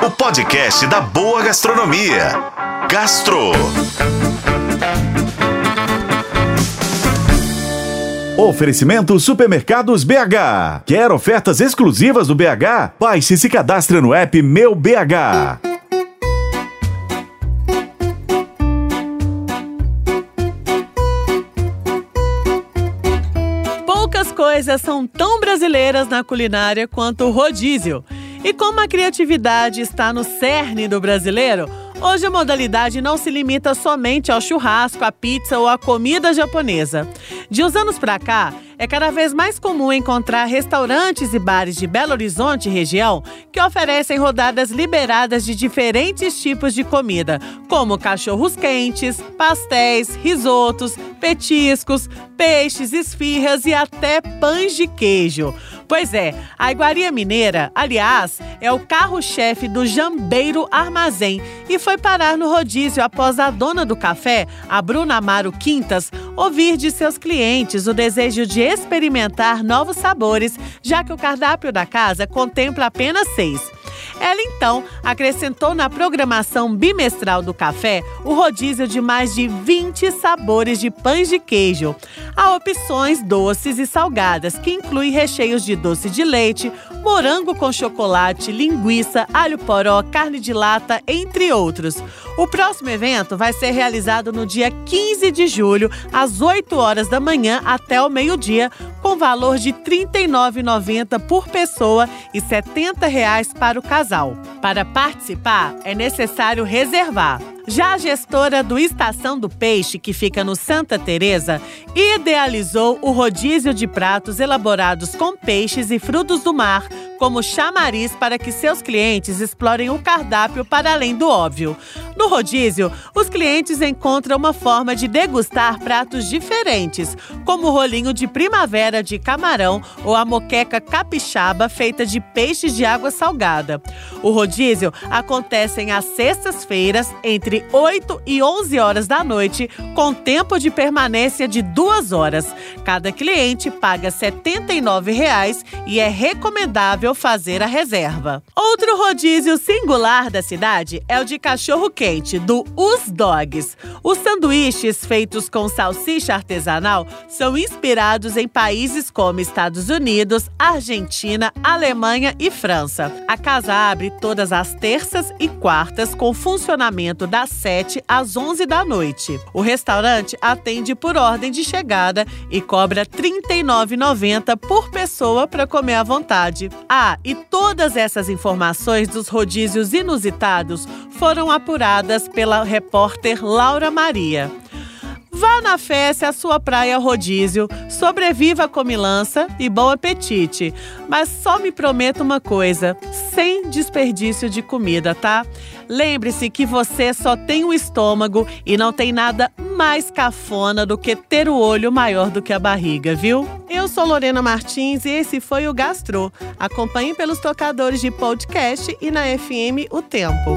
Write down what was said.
o podcast da boa gastronomia. Gastro. Oferecimento Supermercados BH. Quer ofertas exclusivas do BH? Baixe e se cadastre no app Meu BH. Poucas coisas são tão brasileiras na culinária quanto o rodízio. E como a criatividade está no cerne do brasileiro, Hoje a modalidade não se limita somente ao churrasco, à pizza ou à comida japonesa. De uns anos para cá, é cada vez mais comum encontrar restaurantes e bares de Belo Horizonte e região que oferecem rodadas liberadas de diferentes tipos de comida, como cachorros quentes, pastéis, risotos, petiscos, peixes, esfirras e até pães de queijo. Pois é, a Iguaria Mineira, aliás, é o carro-chefe do Jambeiro Armazém e foi parar no rodízio após a dona do café, a Bruna Amaro Quintas, ouvir de seus clientes o desejo de experimentar novos sabores, já que o cardápio da casa contempla apenas seis. Ela então acrescentou na programação bimestral do café o rodízio de mais de 20 sabores de pães de queijo. Há opções doces e salgadas, que incluem recheios de doce de leite, morango com chocolate, linguiça, alho poró, carne de lata, entre outros. O próximo evento vai ser realizado no dia 15 de julho, às 8 horas da manhã até o meio-dia, com valor de R$ 39,90 por pessoa e 70 reais para o casal. Para participar, é necessário reservar. Já a gestora do Estação do Peixe, que fica no Santa Teresa, idealizou o rodízio de pratos elaborados com peixes e frutos do mar como chamariz para que seus clientes explorem o cardápio para além do óbvio. No rodízio, os clientes encontram uma forma de degustar pratos diferentes, como o rolinho de primavera de camarão ou a moqueca capixaba feita de peixes de água salgada. O rodízio acontece às sextas-feiras, entre 8 e 11 horas da noite, com tempo de permanência de duas horas. Cada cliente paga 79 reais e é recomendável fazer a reserva. Outro rodízio singular da cidade é o de cachorro quente, do Us Dogs. Os sanduíches feitos com salsicha artesanal são inspirados em países como Estados Unidos, Argentina, Alemanha e França. A casa abre todas as terças e quartas com funcionamento das 7 às 11 da noite. O restaurante atende por ordem de chegada e cobra R$ 39,90 por pessoa para comer à vontade. Ah, e todas essas informações dos rodízios inusitados foram apuradas pela repórter Laura Maria. Vá na fé se a sua praia rodízio, sobreviva a comilança e bom apetite. Mas só me prometa uma coisa: sem desperdício de comida, tá? Lembre-se que você só tem o estômago e não tem nada mais cafona do que ter o olho maior do que a barriga, viu? Eu sou Lorena Martins e esse foi o Gastro. Acompanhe pelos tocadores de podcast e na FM O Tempo.